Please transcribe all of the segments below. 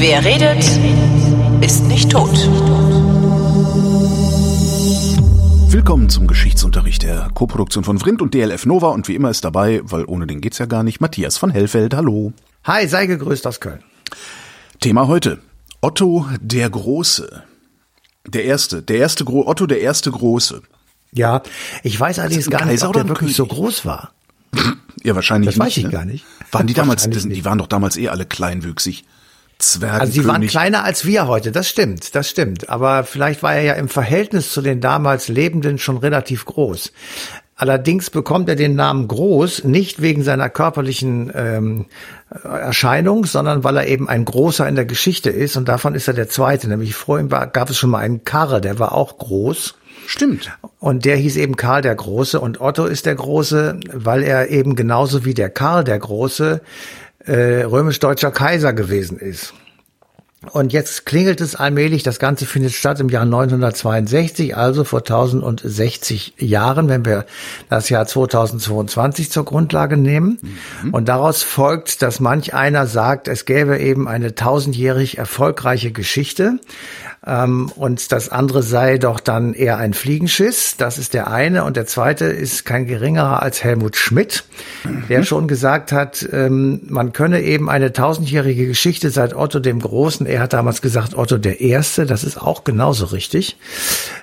Wer redet, ist nicht tot. Willkommen zum Geschichtsunterricht der Koproduktion von Vrindt und DLF Nova und wie immer ist dabei, weil ohne den geht's ja gar nicht, Matthias von Hellfeld. Hallo. Hi, sei gegrüßt aus Köln. Thema heute. Otto der Große. Der erste, der erste Gro Otto der erste Große. Ja, ich weiß allerdings gar nicht, ob der wirklich so groß war. Ja, wahrscheinlich Das weiß nicht. ich ne? gar nicht. Waren die damals, das, die nicht. waren doch damals eh alle kleinwüchsig. Zwergenkönig. Also sie waren kleiner als wir heute, das stimmt, das stimmt. Aber vielleicht war er ja im Verhältnis zu den damals Lebenden schon relativ groß. Allerdings bekommt er den Namen groß nicht wegen seiner körperlichen ähm, Erscheinung, sondern weil er eben ein Großer in der Geschichte ist. Und davon ist er der Zweite. Nämlich vor ihm war, gab es schon mal einen Karre, der war auch groß. Stimmt. Und der hieß eben Karl der Große und Otto ist der Große, weil er eben genauso wie der Karl der Große äh, römisch-deutscher Kaiser gewesen ist. Und jetzt klingelt es allmählich, das Ganze findet statt im Jahr 962, also vor 1060 Jahren, wenn wir das Jahr 2022 zur Grundlage nehmen. Und daraus folgt, dass manch einer sagt, es gäbe eben eine tausendjährig erfolgreiche Geschichte. Ähm, und das andere sei doch dann eher ein Fliegenschiss. Das ist der eine. Und der zweite ist kein geringerer als Helmut Schmidt, der schon gesagt hat, ähm, man könne eben eine tausendjährige Geschichte seit Otto dem Großen, er hat damals gesagt Otto der Erste, das ist auch genauso richtig,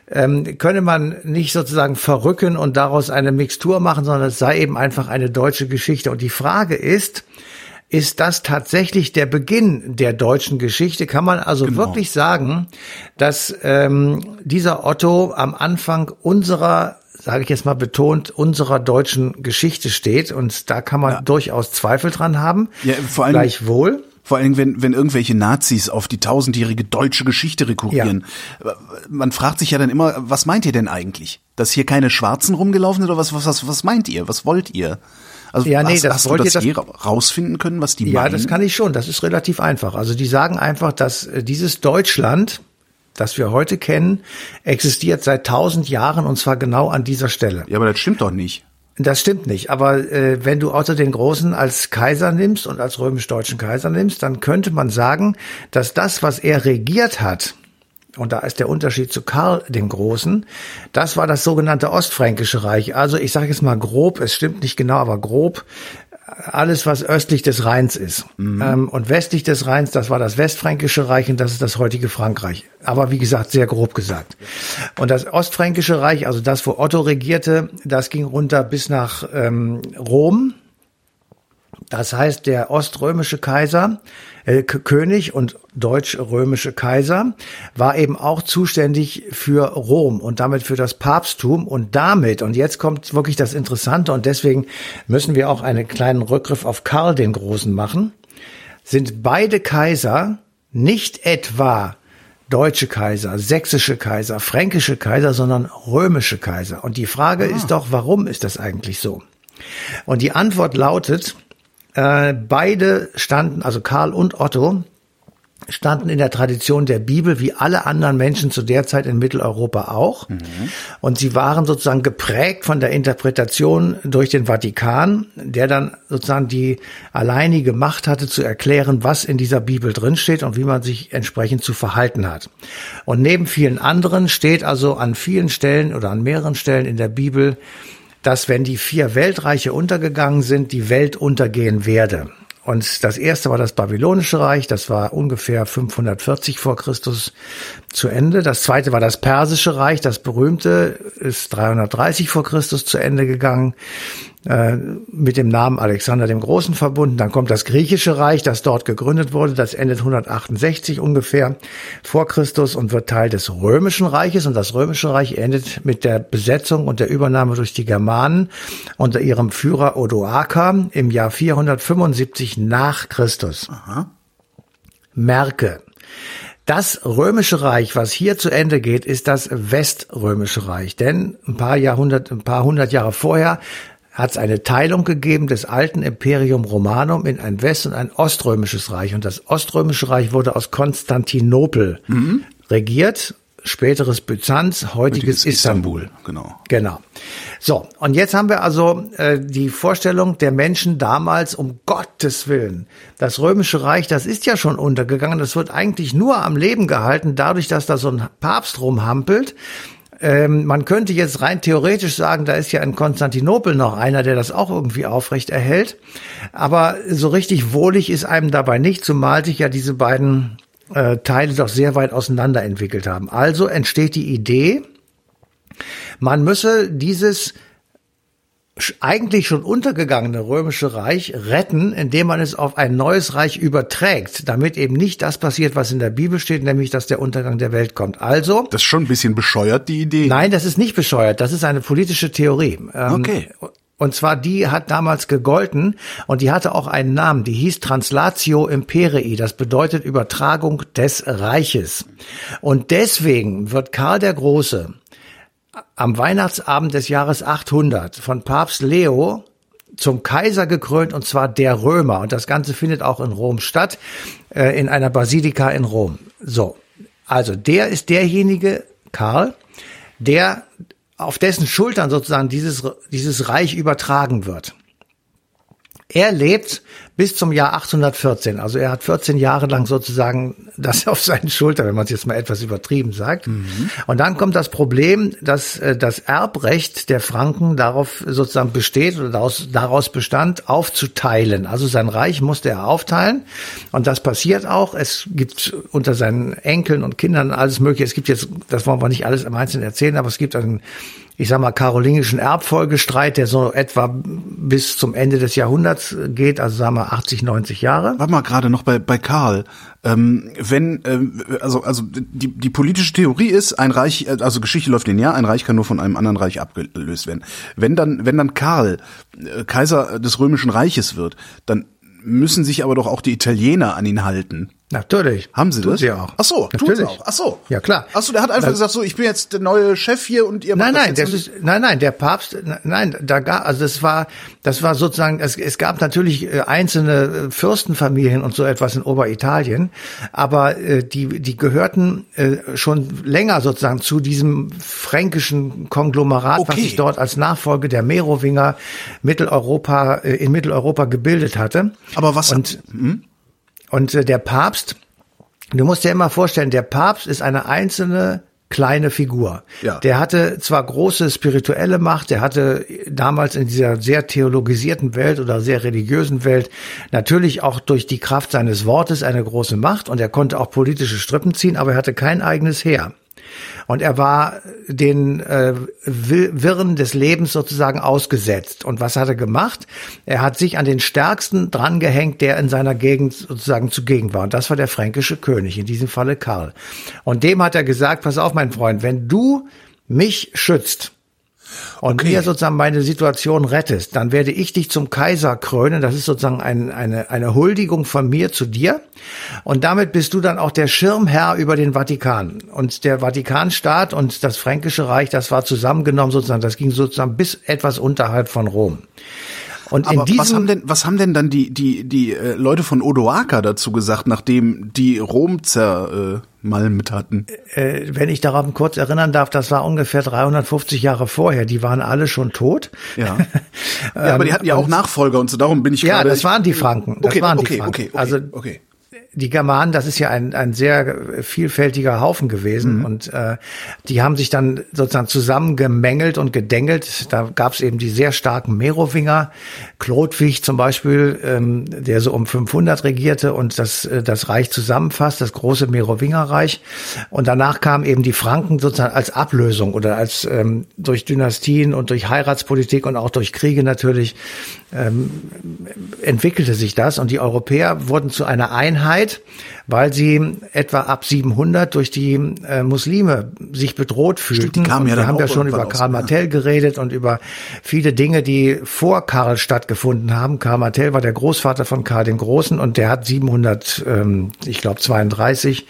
ähm, könne man nicht sozusagen verrücken und daraus eine Mixtur machen, sondern es sei eben einfach eine deutsche Geschichte. Und die Frage ist, ist das tatsächlich der Beginn der deutschen Geschichte? Kann man also Genau. wirklich sagen, dass ähm, dieser Otto am Anfang unserer, sage ich jetzt mal betont, unserer deutschen Geschichte steht? Und da kann man durchaus Zweifel dran haben. Ja, vor allem- Gleichwohl. Vor allen Dingen, wenn, wenn irgendwelche Nazis auf die tausendjährige deutsche Geschichte rekurrieren. Man fragt sich ja dann immer, was meint ihr denn eigentlich? Dass hier keine Schwarzen rumgelaufen sind oder was, was, was, was meint ihr? Was wollt ihr? Also Ja, nee, hast, das hast du wollt ihr das das- je rausfinden können, was die Ja, meinen? das kann ich schon. Das ist relativ einfach. Also die sagen einfach, dass äh, dieses Deutschland, das wir heute kennen, existiert seit tausend Jahren und zwar genau an dieser Stelle. ja, aber das stimmt doch nicht. Das stimmt nicht. Aber äh, wenn du Otto den Großen als Kaiser nimmst und als römisch-deutschen Kaiser nimmst, dann könnte man sagen, dass das, was er regiert hat, und da ist der Unterschied zu Karl dem Großen, das war das sogenannte Ostfränkische Reich. Also ich sage jetzt mal grob, es stimmt nicht genau, aber grob alles, was östlich des Rheins ist. Ähm, und westlich des Rheins, das war das Westfränkische Reich und das ist das heutige Frankreich. Aber wie gesagt, sehr grob gesagt. Und das Ostfränkische Reich, also das, wo Otto regierte, das ging runter bis nach ähm, Rom. Das heißt, der oströmische Kaiser, äh, König und deutsch-römische Kaiser war eben auch zuständig für Rom und damit für das Papsttum und damit, und jetzt kommt wirklich das Interessante und deswegen müssen wir auch einen kleinen Rückgriff auf Karl den Großen machen, sind beide Kaiser nicht etwa deutsche Kaiser, sächsische Kaiser, fränkische Kaiser, sondern römische Kaiser. Und die Frage ist doch, warum ist das eigentlich so? Und die Antwort lautet, äh, beide standen, also Karl und Otto, standen in der Tradition der Bibel wie alle anderen Menschen zu der Zeit in Mitteleuropa auch. Und sie waren sozusagen geprägt von der Interpretation durch den Vatikan, der dann sozusagen die alleinige Macht hatte zu erklären, was in dieser Bibel drinsteht und wie man sich entsprechend zu verhalten hat. Und neben vielen anderen steht also an vielen Stellen oder an mehreren Stellen in der Bibel, dass wenn die vier Weltreiche untergegangen sind, die Welt untergehen werde. Und das erste war das Babylonische Reich, das war ungefähr 540 vor Christus zu Ende. Das zweite war das Persische Reich, das berühmte ist 330 vor Christus zu Ende gegangen, äh, mit dem Namen Alexander dem Großen verbunden. Dann kommt das Griechische Reich, das dort gegründet wurde, das endet 168 ungefähr vor Christus und wird Teil des Römischen Reiches. Und das Römische Reich endet mit der Besetzung und der Übernahme durch die Germanen unter ihrem Führer Odoaker im Jahr 475 nach Christus. Merke. Das römische Reich, was hier zu Ende geht, ist das weströmische Reich. Denn ein paar Jahrhundert, ein paar hundert Jahre vorher hat es eine Teilung gegeben des alten Imperium Romanum in ein West- und ein oströmisches Reich. Und das oströmische Reich wurde aus Konstantinopel regiert. späteres Byzanz, heutiges, heutiges Istanbul. Istanbul. Genau. Genau. So, und jetzt haben wir also äh, die Vorstellung der Menschen damals, um Gottes Willen. Das Römische Reich, das ist ja schon untergegangen. Das wird eigentlich nur am Leben gehalten, dadurch, dass da so ein Papst rumhampelt. Ähm, man könnte jetzt rein theoretisch sagen, da ist ja in Konstantinopel noch einer, der das auch irgendwie aufrecht erhält. Aber so richtig wohlig ist einem dabei nicht, zumal sich ja diese beiden äh, Teile doch sehr weit auseinander entwickelt haben. Also entsteht die Idee, man müsse dieses eigentlich schon untergegangene römische Reich retten, indem man es auf ein neues Reich überträgt, damit eben nicht das passiert, was in der Bibel steht, nämlich dass der Untergang der Welt kommt. Also das ist schon ein bisschen bescheuert die Idee. Nein, das ist nicht bescheuert. Das ist eine politische Theorie. Ähm, okay. Und zwar die hat damals gegolten und die hatte auch einen Namen, die hieß Translatio Imperii, das bedeutet Übertragung des Reiches. Und deswegen wird Karl der Große am Weihnachtsabend des Jahres 800 von Papst Leo zum Kaiser gekrönt und zwar der Römer. Und das Ganze findet auch in Rom statt, äh, in einer Basilika in Rom. So, also der ist derjenige, Karl, der auf dessen Schultern sozusagen dieses, dieses Reich übertragen wird. Er lebt bis zum Jahr 814. Also er hat 14 Jahre lang sozusagen das auf seinen Schultern, wenn man es jetzt mal etwas übertrieben sagt. Mhm. Und dann kommt das Problem, dass äh, das Erbrecht der Franken darauf sozusagen besteht oder daraus, daraus bestand, aufzuteilen. Also sein Reich musste er aufteilen. Und das passiert auch. Es gibt unter seinen Enkeln und Kindern alles Mögliche. Es gibt jetzt, das wollen wir nicht alles im Einzelnen erzählen, aber es gibt einen ich sag mal, karolingischen Erbfolgestreit, der so etwa bis zum Ende des Jahrhunderts geht, also sagen wir 80, 90 Jahre. Warte mal gerade noch bei, bei Karl. Ähm, wenn, ähm, also, also die, die politische Theorie ist, ein Reich, also Geschichte läuft linear, ein Reich kann nur von einem anderen Reich abgelöst werden. Wenn dann, wenn dann Karl äh, Kaiser des Römischen Reiches wird, dann müssen sich aber doch auch die Italiener an ihn halten. Natürlich. Haben sie tut das? Sie auch. Ach so, Natürlich. auch. Ach so. Ja, klar. Ach so, der hat einfach das, gesagt so, ich bin jetzt der neue Chef hier und ihr Nein, nein, das ist nein, nein, der Papst nein, da gab also das war das war sozusagen es, es gab natürlich äh, einzelne äh, Fürstenfamilien und so etwas in Oberitalien, aber äh, die die gehörten äh, schon länger sozusagen zu diesem fränkischen Konglomerat, okay. was sich dort als Nachfolge der Merowinger Mitteleuropa äh, in Mitteleuropa gebildet hatte. Aber was und hm? Und äh, der Papst, du musst dir immer vorstellen, der Papst ist eine einzelne kleine Figur. Ja. Der hatte zwar große spirituelle Macht, der hatte damals in dieser sehr theologisierten Welt oder sehr religiösen Welt natürlich auch durch die Kraft seines Wortes eine große Macht und er konnte auch politische Strippen ziehen, aber er hatte kein eigenes Heer. Und er war den äh, Wirren des Lebens sozusagen ausgesetzt. Und was hat er gemacht? Er hat sich an den Stärksten drangehängt, der in seiner Gegend sozusagen zugegen war. Und das war der fränkische König, in diesem Falle Karl. Und dem hat er gesagt, pass auf, mein Freund, wenn du mich schützt, und okay. mir sozusagen meine Situation rettest, dann werde ich dich zum Kaiser krönen. Das ist sozusagen ein, eine, eine Huldigung von mir zu dir. Und damit bist du dann auch der Schirmherr über den Vatikan. Und der Vatikanstaat und das Fränkische Reich, das war zusammengenommen sozusagen, das ging sozusagen bis etwas unterhalb von Rom. Und Aber in diesem was haben denn was haben denn dann die die die äh, Leute von Odoaker dazu gesagt, nachdem die Rom zermalmt äh, hatten? Äh, wenn ich daran kurz erinnern darf, das war ungefähr 350 Jahre vorher. Die waren alle schon tot. Ja. ja aber die hatten ja auch Nachfolger und so. Darum bin ich ja, gerade. Ja, das waren die Franken. Das okay, waren okay, die Franken. Okay, okay, also okay die Germanen, das ist ja ein, ein sehr vielfältiger Haufen gewesen mhm. und äh, die haben sich dann sozusagen zusammengemängelt und gedengelt. Da gab es eben die sehr starken Merowinger, Chlodwig zum Beispiel, ähm, der so um 500 regierte und das, äh, das Reich zusammenfasst, das große Merowingerreich. Und danach kamen eben die Franken sozusagen als Ablösung oder als ähm, durch Dynastien und durch Heiratspolitik und auch durch Kriege natürlich ähm, entwickelte sich das und die Europäer wurden zu einer Einheit, weil sie etwa ab 700 durch die äh, Muslime sich bedroht fühlten. Stimmt, die kamen ja wir haben ja schon über Karl Martell ja. geredet und über viele Dinge, die vor Karl stattgefunden haben. Karl Martell war der Großvater von Karl dem Großen und der hat 700, ähm, ich glaube 32 äh,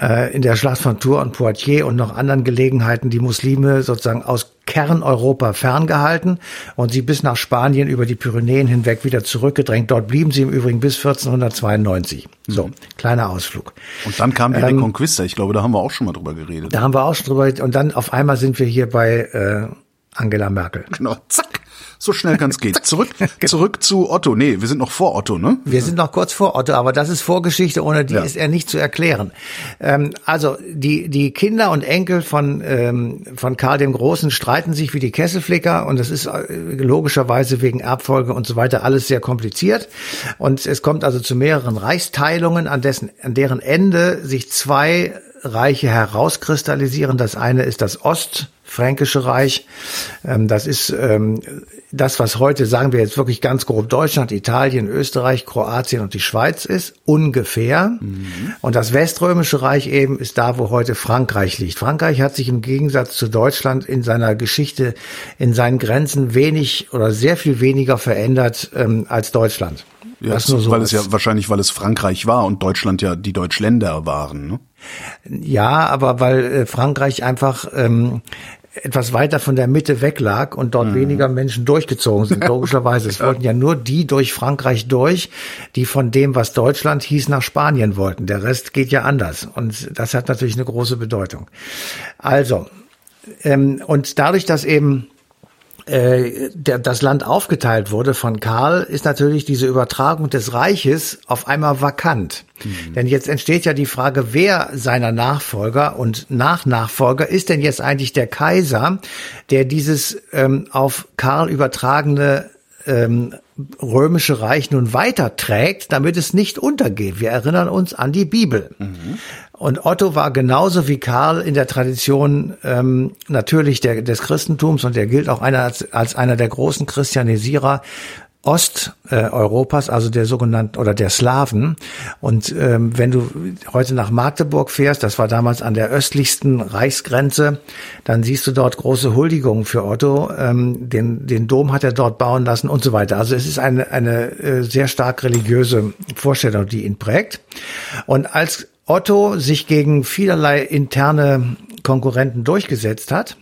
in der Schlacht von Tours und Poitiers und noch anderen Gelegenheiten die Muslime sozusagen aus Kerneuropa ferngehalten und sie bis nach Spanien über die Pyrenäen hinweg wieder zurückgedrängt. Dort blieben sie im Übrigen bis 1492. So, mhm. kleiner Ausflug. Und dann kam die ähm, Reconquista. Ich glaube, da haben wir auch schon mal drüber geredet. Da haben wir auch schon drüber. Und dann auf einmal sind wir hier bei äh, Angela Merkel. Genau, zack. So schnell kann es gehen. Zurück, genau. zurück zu Otto. Nee, wir sind noch vor Otto, ne? Wir sind noch kurz vor Otto, aber das ist Vorgeschichte, ohne die ja. ist er nicht zu erklären. Ähm, also die, die Kinder und Enkel von, ähm, von Karl dem Großen streiten sich wie die Kesselflicker und das ist äh, logischerweise wegen Erbfolge und so weiter alles sehr kompliziert. Und es kommt also zu mehreren Reichsteilungen, an, dessen, an deren Ende sich zwei Reiche herauskristallisieren. Das eine ist das Ost- Fränkische Reich. Ähm, das ist ähm, das, was heute, sagen wir jetzt wirklich ganz grob, Deutschland, Italien, Österreich, Kroatien und die Schweiz ist, ungefähr. Mhm. Und das Weströmische Reich eben ist da, wo heute Frankreich liegt. Frankreich hat sich im Gegensatz zu Deutschland in seiner Geschichte, in seinen Grenzen wenig oder sehr viel weniger verändert ähm, als Deutschland. Ja, so weil es ja wahrscheinlich, weil es Frankreich war und Deutschland ja die Deutschländer waren. Ne? Ja, aber weil äh, Frankreich einfach ähm, etwas weiter von der Mitte weg lag und dort mhm. weniger Menschen durchgezogen sind, logischerweise. Es wollten ja nur die durch Frankreich durch, die von dem, was Deutschland hieß, nach Spanien wollten. Der Rest geht ja anders. Und das hat natürlich eine große Bedeutung. Also, ähm, und dadurch, dass eben äh, der, das Land aufgeteilt wurde von Karl, ist natürlich diese Übertragung des Reiches auf einmal vakant. Mhm. Denn jetzt entsteht ja die Frage, wer seiner Nachfolger und Nachnachfolger ist denn jetzt eigentlich der Kaiser, der dieses ähm, auf Karl übertragene ähm, römische Reich nun weiterträgt, damit es nicht untergeht. Wir erinnern uns an die Bibel. Mhm. Und Otto war genauso wie Karl in der Tradition ähm, natürlich der, des Christentums und er gilt auch einer als, als einer der großen Christianisierer Osteuropas, äh, also der sogenannten oder der Slawen. Und ähm, wenn du heute nach Magdeburg fährst, das war damals an der östlichsten Reichsgrenze, dann siehst du dort große Huldigungen für Otto. Ähm, den, den Dom hat er dort bauen lassen und so weiter. Also es ist eine, eine äh, sehr stark religiöse Vorstellung, die ihn prägt. Und als Otto sich gegen vielerlei interne Konkurrenten durchgesetzt hat,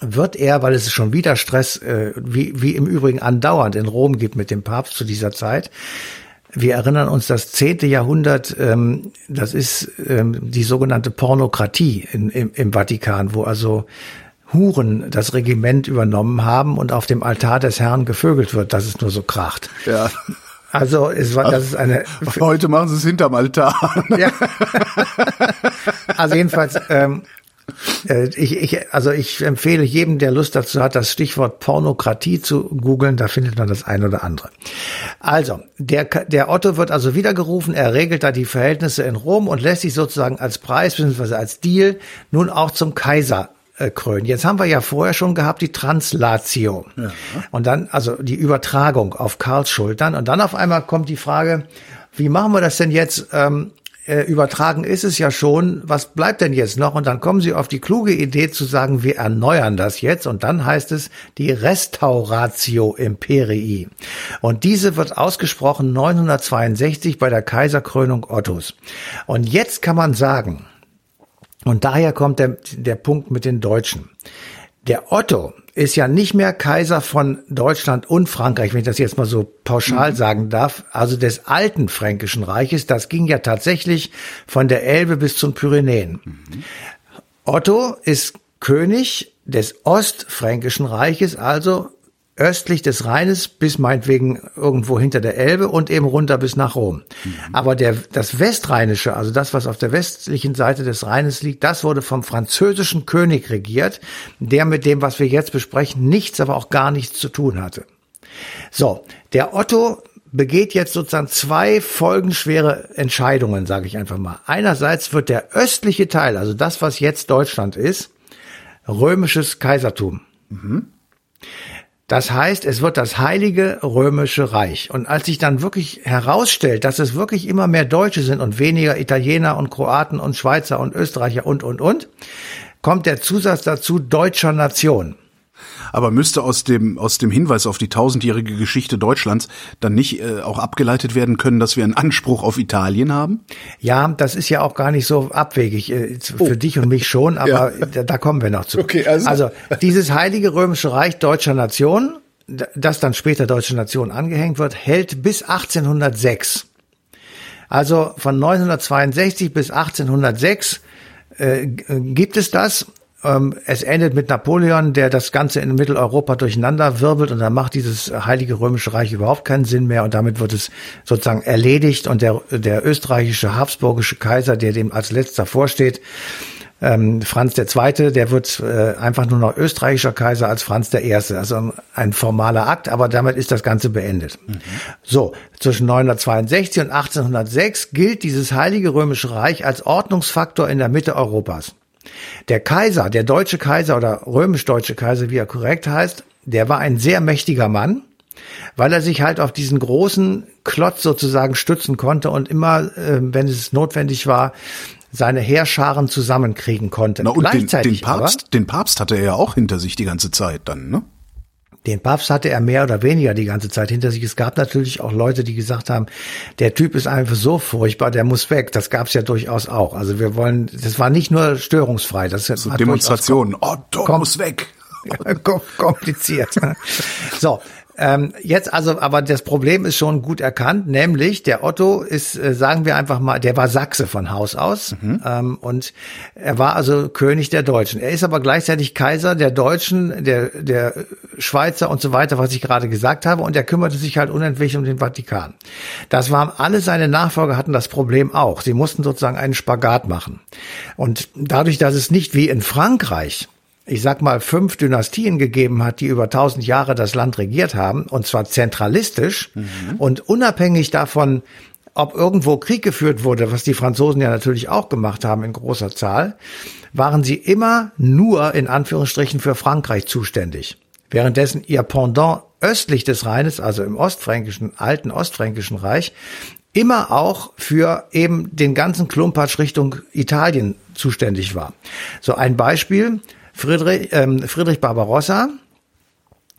wird er, weil es schon wieder Stress, äh, wie, wie im Übrigen andauernd in Rom gibt mit dem Papst zu dieser Zeit, wir erinnern uns, das zehnte Jahrhundert, ähm, das ist ähm, die sogenannte Pornokratie in, im, im Vatikan, wo also Huren das Regiment übernommen haben und auf dem Altar des Herrn gevögelt wird, dass es nur so kracht. Ja. Also es war, das ist eine. Heute machen sie es hinterm Altar. Ja. Also jedenfalls ähm, äh, ich, ich, also ich empfehle jedem, der Lust dazu hat, das Stichwort Pornokratie zu googeln, da findet man das ein oder andere. Also, der, der Otto wird also wiedergerufen, er regelt da die Verhältnisse in Rom und lässt sich sozusagen als Preis bzw. als Deal nun auch zum Kaiser krönen. Jetzt haben wir ja vorher schon gehabt die Translatio. Ja. Und dann, also die Übertragung auf Karls Schultern. Und dann auf einmal kommt die Frage, wie machen wir das denn jetzt? Ähm, äh, übertragen ist es ja schon, was bleibt denn jetzt noch? Und dann kommen sie auf die kluge Idee zu sagen, wir erneuern das jetzt. Und dann heißt es die Restauratio Imperii. Und diese wird ausgesprochen 962 bei der Kaiserkrönung Ottos. Und jetzt kann man sagen, und daher kommt der, der Punkt mit den Deutschen. Der Otto ist ja nicht mehr Kaiser von Deutschland und Frankreich, wenn ich das jetzt mal so pauschal mhm. sagen darf, also des alten Fränkischen Reiches. Das ging ja tatsächlich von der Elbe bis zum Pyrenäen. Mhm. Otto ist König des Ostfränkischen Reiches, also östlich des Rheines bis meinetwegen irgendwo hinter der Elbe und eben runter bis nach Rom. Mhm. Aber der, das Westrheinische, also das, was auf der westlichen Seite des Rheines liegt, das wurde vom französischen König regiert, der mit dem, was wir jetzt besprechen, nichts, aber auch gar nichts zu tun hatte. So, der Otto begeht jetzt sozusagen zwei folgenschwere Entscheidungen, sage ich einfach mal. Einerseits wird der östliche Teil, also das, was jetzt Deutschland ist, römisches Kaisertum. Mhm. Das heißt, es wird das Heilige Römische Reich. Und als sich dann wirklich herausstellt, dass es wirklich immer mehr Deutsche sind und weniger Italiener und Kroaten und Schweizer und Österreicher und, und, und, kommt der Zusatz dazu deutscher Nation. Aber müsste aus dem, aus dem Hinweis auf die tausendjährige Geschichte Deutschlands dann nicht äh, auch abgeleitet werden können, dass wir einen Anspruch auf Italien haben? Ja, das ist ja auch gar nicht so abwegig. Äh, für oh. dich und mich schon, aber ja. da, da, kommen wir noch zu. Okay, also. also dieses Heilige Römische Reich deutscher Nation, das dann später Deutsche Nation angehängt wird, hält bis 1806. Also von 962 bis 1806 äh, gibt es das es endet mit Napoleon, der das Ganze in Mitteleuropa durcheinander wirbelt und dann macht dieses Heilige Römische Reich überhaupt keinen Sinn mehr und damit wird es sozusagen erledigt und der, der österreichische habsburgische Kaiser, der dem als letzter vorsteht, ähm, Franz II., der wird äh, einfach nur noch österreichischer Kaiser als Franz I. Also ein, ein formaler Akt, aber damit ist das Ganze beendet. Mhm. So, zwischen 962 und 1806 gilt dieses Heilige Römische Reich als Ordnungsfaktor in der Mitte Europas. Der Kaiser, der deutsche Kaiser oder römisch-deutsche Kaiser, wie er korrekt heißt, der war ein sehr mächtiger Mann, weil er sich halt auf diesen großen Klotz sozusagen stützen konnte und immer, äh, wenn es notwendig war, seine Heerscharen zusammenkriegen konnte. Na, und Gleichzeitig den, den Papst, aber, den Papst hatte er ja auch hinter sich die ganze Zeit dann, ne? Den Papst hatte er mehr oder weniger die ganze Zeit hinter sich. Es gab natürlich auch Leute, die gesagt haben, der Typ ist einfach so furchtbar, der muss weg. Das gab es ja durchaus auch. Also wir wollen, das war nicht nur störungsfrei. Das so Demonstrationen. Oh, Otto muss weg. kompliziert. so, ähm, jetzt also, aber das Problem ist schon gut erkannt, nämlich der Otto ist, äh, sagen wir einfach mal, der war Sachse von Haus aus mhm. ähm, und er war also König der Deutschen. Er ist aber gleichzeitig Kaiser der Deutschen, der der Schweizer und so weiter, was ich gerade gesagt habe, und er kümmerte sich halt unentwegt um den Vatikan. Das waren alle seine Nachfolger hatten das Problem auch. Sie mussten sozusagen einen Spagat machen und dadurch, dass es nicht wie in Frankreich ich sag mal, fünf Dynastien gegeben hat, die über tausend Jahre das Land regiert haben, und zwar zentralistisch mhm. und unabhängig davon, ob irgendwo Krieg geführt wurde, was die Franzosen ja natürlich auch gemacht haben in großer Zahl, waren sie immer nur in Anführungsstrichen für Frankreich zuständig. Währenddessen ihr Pendant östlich des Rheines, also im ostfränkischen, alten ostfränkischen Reich, immer auch für eben den ganzen Klumpatsch Richtung Italien zuständig war. So ein Beispiel. Friedrich, ähm, Friedrich Barbarossa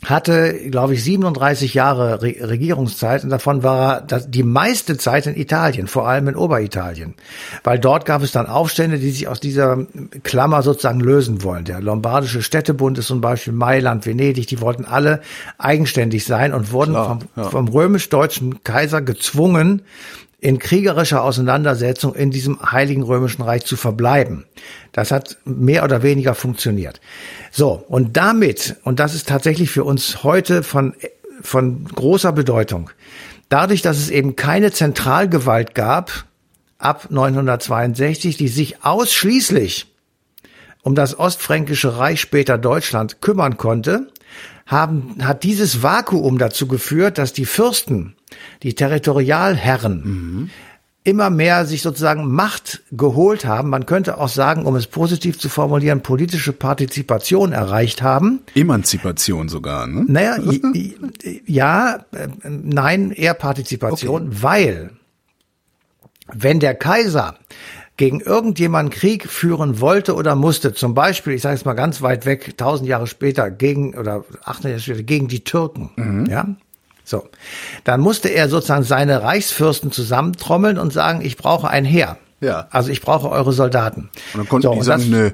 hatte, glaube ich, 37 Jahre Re Regierungszeit und davon war er das, die meiste Zeit in Italien, vor allem in Oberitalien. Weil dort gab es dann Aufstände, die sich aus dieser Klammer sozusagen lösen wollen. Der Lombardische Städtebund ist zum Beispiel Mailand, Venedig, die wollten alle eigenständig sein und wurden Klar, vom, ja. vom römisch-deutschen Kaiser gezwungen, in kriegerischer Auseinandersetzung in diesem Heiligen Römischen Reich zu verbleiben. Das hat mehr oder weniger funktioniert. So, und damit, und das ist tatsächlich für uns heute von, von großer Bedeutung, dadurch, dass es eben keine Zentralgewalt gab, ab 962, die sich ausschließlich um das ostfränkische Reich später Deutschland kümmern konnte, haben, hat dieses Vakuum dazu geführt, dass die Fürsten, die Territorialherren, mhm. immer mehr sich sozusagen Macht geholt haben. Man könnte auch sagen, um es positiv zu formulieren, politische Partizipation erreicht haben. Emanzipation sogar, ne? Naja, ja, äh, nein, eher Partizipation, okay. weil wenn der Kaiser gegen irgendjemanden Krieg führen wollte oder musste, zum Beispiel, ich sage es mal ganz weit weg, tausend Jahre später gegen oder 800 Jahre später gegen die Türken, mhm. ja, so, dann musste er sozusagen seine Reichsfürsten zusammentrommeln und sagen, ich brauche ein Heer. Ja. Also ich brauche eure Soldaten. Und dann konnten so, die sagen, nö.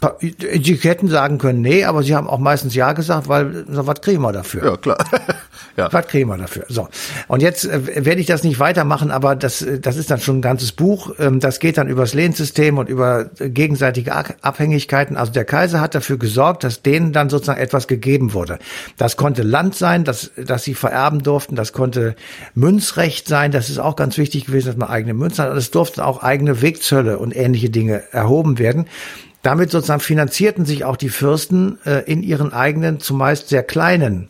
Die hätten sagen können, nee, aber sie haben auch meistens ja gesagt, weil so, was kriegen wir dafür? Ja, klar. ja. Was kriegen wir dafür? So. Und jetzt äh, werde ich das nicht weitermachen, aber das, äh, das ist dann schon ein ganzes Buch. Ähm, das geht dann übers Lehnsystem und über gegenseitige Abhängigkeiten. Also der Kaiser hat dafür gesorgt, dass denen dann sozusagen etwas gegeben wurde. Das konnte Land sein, das, das sie vererben durften. Das konnte Münzrecht sein. Das ist auch ganz wichtig gewesen, dass man eigene Münzen hat. Und es durften auch eigene Wegzölle und ähnliche Dinge erhoben werden. Damit sozusagen finanzierten sich auch die Fürsten äh, in ihren eigenen, zumeist sehr kleinen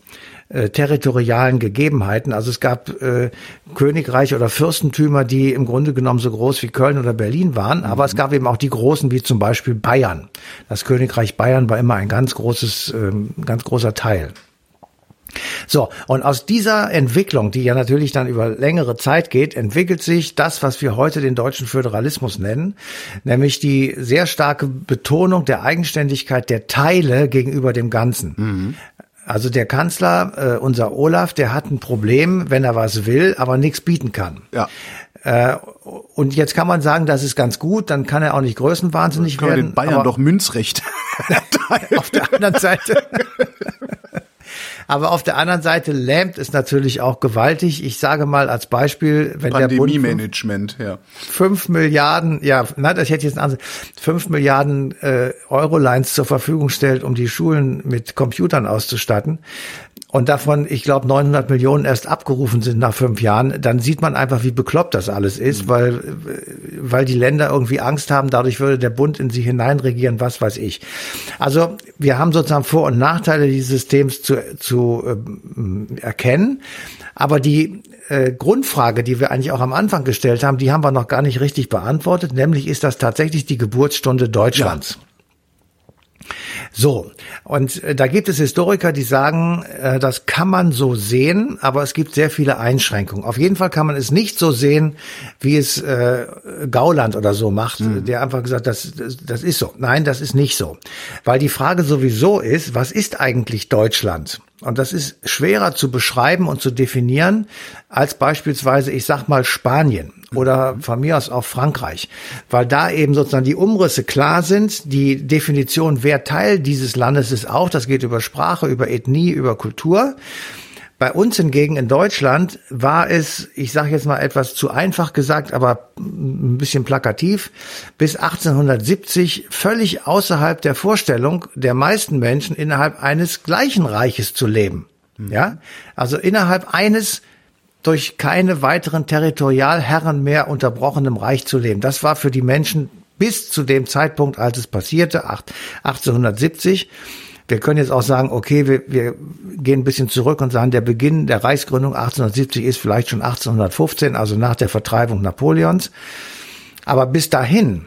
äh, territorialen Gegebenheiten. Also es gab äh, Königreiche oder Fürstentümer, die im Grunde genommen so groß wie Köln oder Berlin waren, aber mhm. es gab eben auch die großen, wie zum Beispiel Bayern. Das Königreich Bayern war immer ein ganz großes, ähm, ganz großer Teil. So, und aus dieser Entwicklung, die ja natürlich dann über längere Zeit geht, entwickelt sich das, was wir heute den deutschen Föderalismus nennen, nämlich die sehr starke Betonung der Eigenständigkeit der Teile gegenüber dem Ganzen. Mhm. Also der Kanzler, äh, unser Olaf, der hat ein Problem, wenn er was will, aber nichts bieten kann. Ja. Äh, und jetzt kann man sagen, das ist ganz gut, dann kann er auch nicht größenwahnsinnig werden. Den Bayern doch Münzrecht. auf der anderen Seite. Aber auf der anderen Seite lähmt es natürlich auch gewaltig. Ich sage mal als Beispiel, wenn der Bund Management, ja. fünf Milliarden, ja, na, das hätte jetzt einen fünf Milliarden äh, Euro-Lines zur Verfügung stellt, um die Schulen mit Computern auszustatten, und davon, ich glaube, 900 Millionen erst abgerufen sind nach fünf Jahren, dann sieht man einfach, wie bekloppt das alles ist, mhm. weil, weil die Länder irgendwie Angst haben, dadurch würde der Bund in sie hineinregieren, was weiß ich. Also wir haben sozusagen Vor- und Nachteile dieses Systems zu, zu äh, erkennen, aber die äh, Grundfrage, die wir eigentlich auch am Anfang gestellt haben, die haben wir noch gar nicht richtig beantwortet, nämlich ist das tatsächlich die Geburtsstunde Deutschlands. Ja. So, und äh, da gibt es Historiker, die sagen, äh, das kann man so sehen, aber es gibt sehr viele Einschränkungen. Auf jeden Fall kann man es nicht so sehen, wie es äh, Gauland oder so macht, mhm. der einfach gesagt, das, das, das ist so. Nein, das ist nicht so. Weil die Frage sowieso ist, was ist eigentlich Deutschland? Und das ist schwerer zu beschreiben und zu definieren als beispielsweise, ich sag mal, Spanien oder von mir aus auch Frankreich, weil da eben sozusagen die Umrisse klar sind, die Definition, wer Teil dieses Landes ist auch, das geht über Sprache, über Ethnie, über Kultur. Bei uns hingegen in Deutschland war es, ich sage jetzt mal etwas zu einfach gesagt, aber ein bisschen plakativ, bis 1870 völlig außerhalb der Vorstellung der meisten Menschen innerhalb eines gleichen Reiches zu leben. Mhm. Ja, also innerhalb eines durch keine weiteren Territorialherren mehr unterbrochenem Reich zu leben. Das war für die Menschen bis zu dem Zeitpunkt, als es passierte, 1870 wir können jetzt auch sagen, okay, wir, wir gehen ein bisschen zurück und sagen, der Beginn der Reichsgründung 1870 ist vielleicht schon 1815, also nach der Vertreibung Napoleons. Aber bis dahin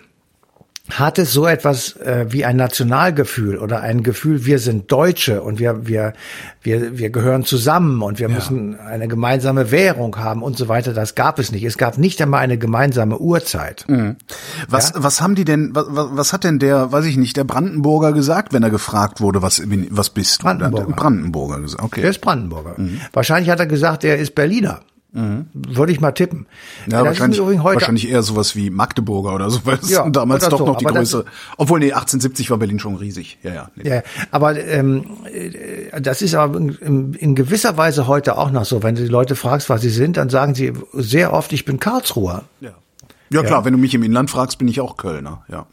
hat es so etwas äh, wie ein Nationalgefühl oder ein Gefühl, wir sind Deutsche und wir, wir, wir, wir gehören zusammen und wir ja. müssen eine gemeinsame Währung haben und so weiter. Das gab es nicht. Es gab nicht einmal eine gemeinsame Uhrzeit. Mhm. Was, ja? was haben die denn, was, was hat denn der, weiß ich nicht, der Brandenburger gesagt, wenn er gefragt wurde, was, was bist du? Brandenburger. Brandenburger gesagt, okay. Der ist Brandenburger. Mhm. Wahrscheinlich hat er gesagt, er ist Berliner. Mhm. Würde ich mal tippen. Ja, wahrscheinlich, wahrscheinlich eher sowas wie Magdeburger oder so, weil es ja, damals doch so, noch die Größe. Obwohl, nee, 1870 war Berlin schon riesig. Ja, ja. Nee. Ja, aber ähm, äh, das ist aber in, in, gewisser Weise heute auch noch so. Wenn du die Leute fragst, was sie sind, dann sagen sie sehr oft, ich bin Karlsruher. Ja. Ja, klar, ja. wenn du mich im Inland fragst, bin ich auch Kölner, ja.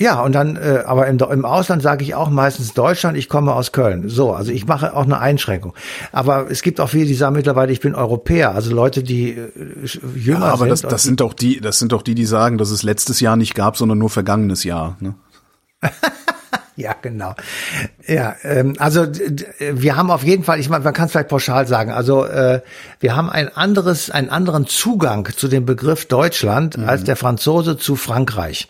Ja, und dann, äh, aber im, im Ausland sage ich auch meistens Deutschland, ich komme aus Köln. So, also ich mache auch eine Einschränkung. Aber es gibt auch viele, die sagen mittlerweile, ich bin Europäer, also Leute, die äh, jünger ja, aber sind. Aber das, das sind doch die, das sind doch die, die sagen, dass es letztes Jahr nicht gab, sondern nur vergangenes Jahr. Ne? Ja, genau. Ja, ähm, also wir haben auf jeden Fall, ich meine, man kann es vielleicht pauschal sagen, also äh, wir haben ein anderes, einen anderen Zugang zu dem Begriff Deutschland mhm. als der Franzose zu Frankreich.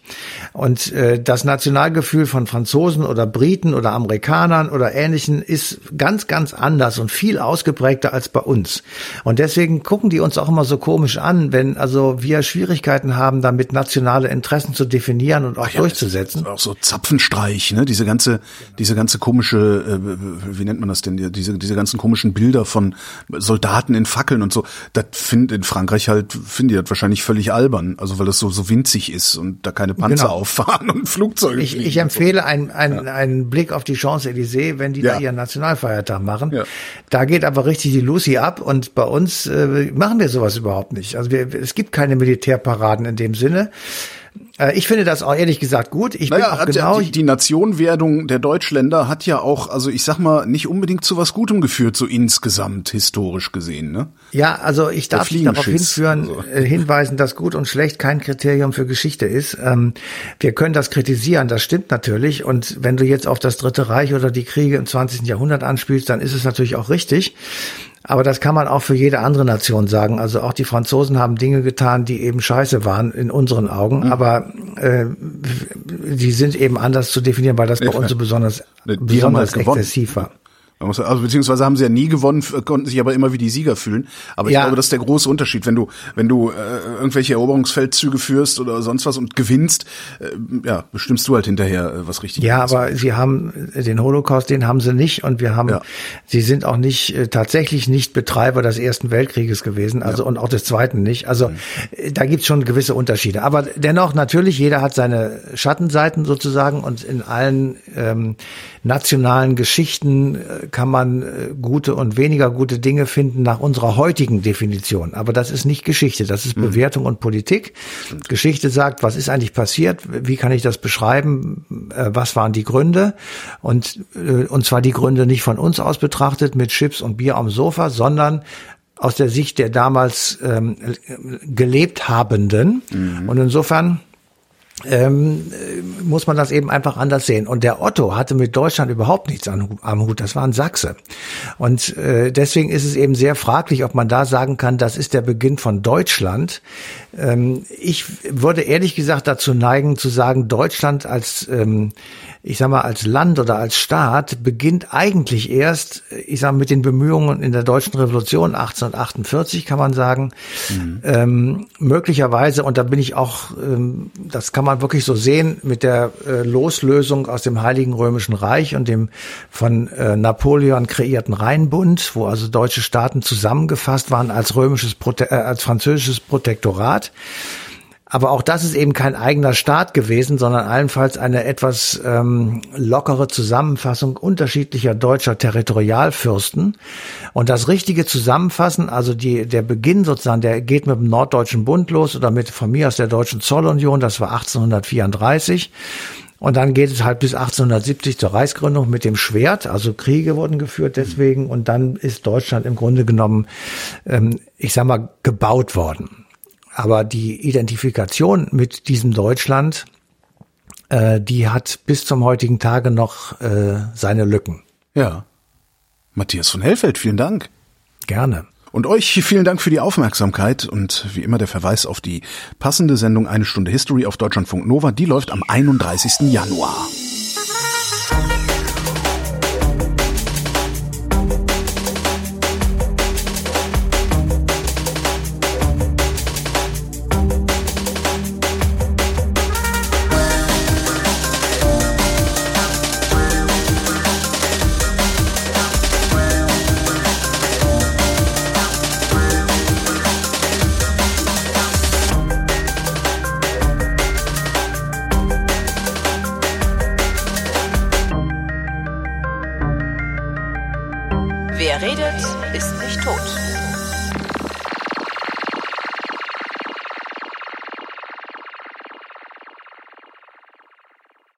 Und äh, das Nationalgefühl von Franzosen oder Briten oder Amerikanern oder Ähnlichen ist ganz, ganz anders und viel ausgeprägter als bei uns. Und deswegen gucken die uns auch immer so komisch an, wenn also wir Schwierigkeiten haben, damit nationale Interessen zu definieren und auch ja, durchzusetzen. Auch so Zapfenstreich, ne? Diese diese ganze, diese ganze komische, äh, wie nennt man das denn, diese, diese ganzen komischen Bilder von Soldaten in Fackeln und so, das findet in Frankreich halt, finde ich das wahrscheinlich völlig albern, also weil das so, so winzig ist und da keine Panzer genau. auffahren und Flugzeuge Ich, ich empfehle einen, einen, ja. einen Blick auf die Champs-Élysées, wenn die ja. da ihren Nationalfeiertag machen. Ja. Da geht aber richtig die Lucy ab und bei uns äh, machen wir sowas überhaupt nicht. Also wir, es gibt keine Militärparaden in dem Sinne. Äh, ich finde das auch ehrlich gesagt gut. Ich naja, bin auch genau die, die Nationwerdung der Deutschländer hat ja auch, also ich sag mal, nicht unbedingt zu was Gutem geführt, so insgesamt historisch gesehen, ne? Ja, also ich darf dich darauf hinführen, also. Äh, hinweisen, dass gut und schlecht kein Kriterium für Geschichte ist. Ähm, wir können das kritisieren, das stimmt natürlich. Und wenn du jetzt auf das Dritte Reich oder die Kriege im 20. Jahrhundert anspielst, dann ist es natürlich auch richtig. Aber das kann man auch für jede andere Nation sagen. Also auch die Franzosen haben Dinge getan, die eben scheiße waren in unseren Augen. Mhm. Aber äh, die sind eben anders zu definieren, weil das bei uns so besonders, besonders exzessiv war. Also beziehungsweise haben sie ja nie gewonnen, konnten sich aber immer wie die Sieger fühlen. Aber ich Ja. glaube, das ist der große Unterschied, wenn du, wenn du äh, irgendwelche Eroberungsfeldzüge führst oder sonst was und gewinnst, äh, ja, bestimmst du halt hinterher, äh, was richtig Ja, ist. aber sie haben den Holocaust, den haben sie nicht und wir haben, Ja. sie sind auch nicht äh, tatsächlich nicht Betreiber des Ersten Weltkrieges gewesen, also und auch des Zweiten nicht. Also äh, da gibt's schon gewisse Unterschiede. Aber dennoch natürlich, jeder hat seine Schattenseiten sozusagen und in allen ähm, nationalen Geschichten äh, kann man äh, gute und weniger gute Dinge finden nach unserer heutigen Definition. Aber das ist nicht Geschichte, das ist Bewertung und Politik. Geschichte sagt, was ist eigentlich passiert, wie kann ich das beschreiben, äh, was waren die Gründe und, äh, und zwar die Gründe nicht von uns aus betrachtet mit Chips und Bier am Sofa, sondern aus der Sicht der damals ähm, gelebt Habenden. Und insofern ähm, äh, muss man das eben einfach anders sehen. Und der Otto hatte mit Deutschland überhaupt nichts am, am Hut. Das war ein Sachse. Und äh, deswegen ist es eben sehr fraglich, ob man da sagen kann, das ist der Beginn von Deutschland. Ähm, ich würde ehrlich gesagt dazu neigen, zu sagen, Deutschland als, ähm, ich sag mal, als Land oder als Staat beginnt eigentlich erst, ich sag mal, mit den Bemühungen in der deutschen Revolution 1848, kann man sagen, ähm, möglicherweise, und da bin ich auch, ähm, das kann man wirklich so sehen, mit der äh, Loslösung aus dem Heiligen Römischen Reich und dem von äh, Napoleon kreierten Rheinbund, wo also deutsche Staaten zusammengefasst waren als römisches, Prote äh, als französisches Protektorat. Aber auch das ist eben kein eigener Staat gewesen, sondern allenfalls eine etwas ähm, lockere Zusammenfassung unterschiedlicher deutscher Territorialfürsten. Und das richtige Zusammenfassen, also die, der Beginn sozusagen, der geht mit dem Norddeutschen Bund los oder mit von mir aus der Deutschen Zollunion, das war 1834. Und dann geht es halt bis 1870 zur Reichsgründung mit dem Schwert. Also Kriege wurden geführt deswegen. Und dann ist Deutschland im Grunde genommen, ähm, ich sag mal, gebaut worden. Aber die Identifikation mit diesem Deutschland, äh, die hat bis zum heutigen Tage noch äh, seine Lücken. Ja. Matthias von Hellfeld, vielen Dank. Gerne. Und euch vielen Dank für die Aufmerksamkeit und wie immer der Verweis auf die passende Sendung Eine Stunde History auf Deutschlandfunk Nova. Die läuft am 31. Januar.